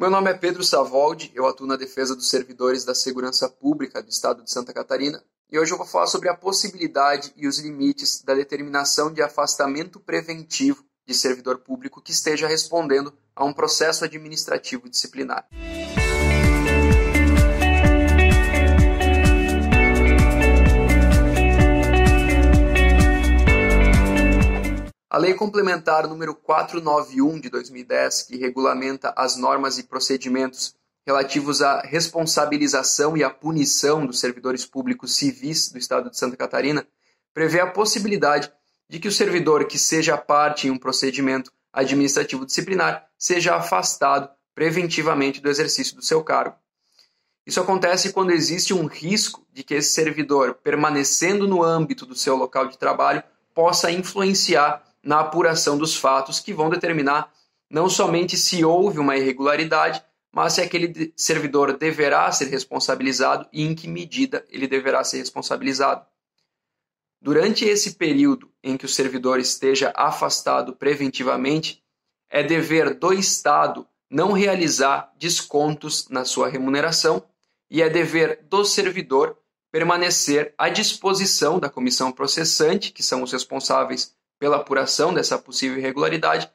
Meu nome é Pedro Savoldi, eu atuo na defesa dos servidores da segurança pública do estado de Santa Catarina e hoje eu vou falar sobre a possibilidade e os limites da determinação de afastamento preventivo de servidor público que esteja respondendo a um processo administrativo disciplinar. Lei Complementar número 491 de 2010, que regulamenta as normas e procedimentos relativos à responsabilização e à punição dos servidores públicos civis do Estado de Santa Catarina, prevê a possibilidade de que o servidor que seja parte em um procedimento administrativo disciplinar seja afastado preventivamente do exercício do seu cargo. Isso acontece quando existe um risco de que esse servidor, permanecendo no âmbito do seu local de trabalho, possa influenciar na apuração dos fatos que vão determinar não somente se houve uma irregularidade, mas se aquele servidor deverá ser responsabilizado e em que medida ele deverá ser responsabilizado. Durante esse período em que o servidor esteja afastado preventivamente, é dever do Estado não realizar descontos na sua remuneração e é dever do servidor permanecer à disposição da comissão processante, que são os responsáveis pela apuração dessa possível irregularidade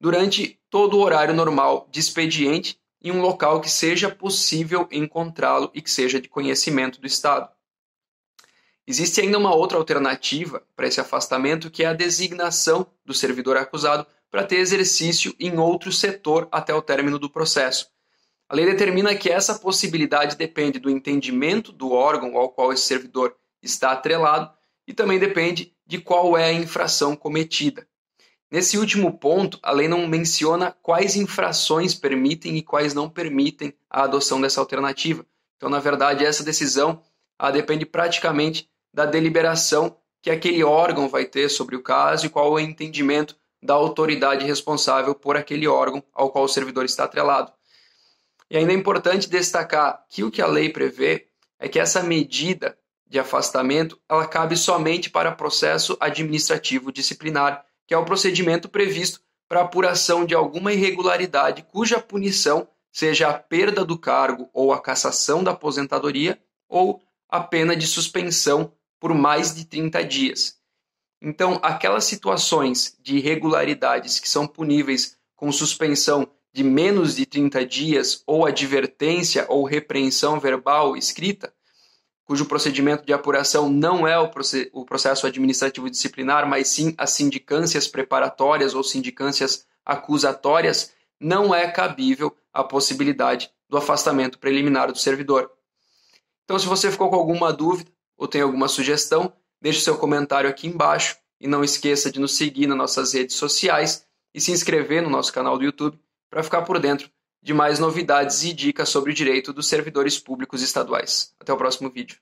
durante todo o horário normal de expediente em um local que seja possível encontrá-lo e que seja de conhecimento do Estado. Existe ainda uma outra alternativa para esse afastamento, que é a designação do servidor acusado para ter exercício em outro setor até o término do processo. A lei determina que essa possibilidade depende do entendimento do órgão ao qual esse servidor está atrelado e também depende de qual é a infração cometida. Nesse último ponto, a lei não menciona quais infrações permitem e quais não permitem a adoção dessa alternativa. Então, na verdade, essa decisão depende praticamente da deliberação que aquele órgão vai ter sobre o caso e qual é o entendimento da autoridade responsável por aquele órgão ao qual o servidor está atrelado. E ainda é importante destacar que o que a lei prevê é que essa medida de afastamento, ela cabe somente para processo administrativo disciplinar, que é o procedimento previsto para apuração de alguma irregularidade cuja punição seja a perda do cargo ou a cassação da aposentadoria ou a pena de suspensão por mais de 30 dias. Então, aquelas situações de irregularidades que são puníveis com suspensão de menos de 30 dias ou advertência ou repreensão verbal escrita, cujo procedimento de apuração não é o processo administrativo disciplinar, mas sim as sindicâncias preparatórias ou sindicâncias acusatórias, não é cabível a possibilidade do afastamento preliminar do servidor. Então, se você ficou com alguma dúvida ou tem alguma sugestão, deixe seu comentário aqui embaixo e não esqueça de nos seguir nas nossas redes sociais e se inscrever no nosso canal do YouTube para ficar por dentro de mais novidades e dicas sobre o direito dos servidores públicos estaduais. Até o próximo vídeo.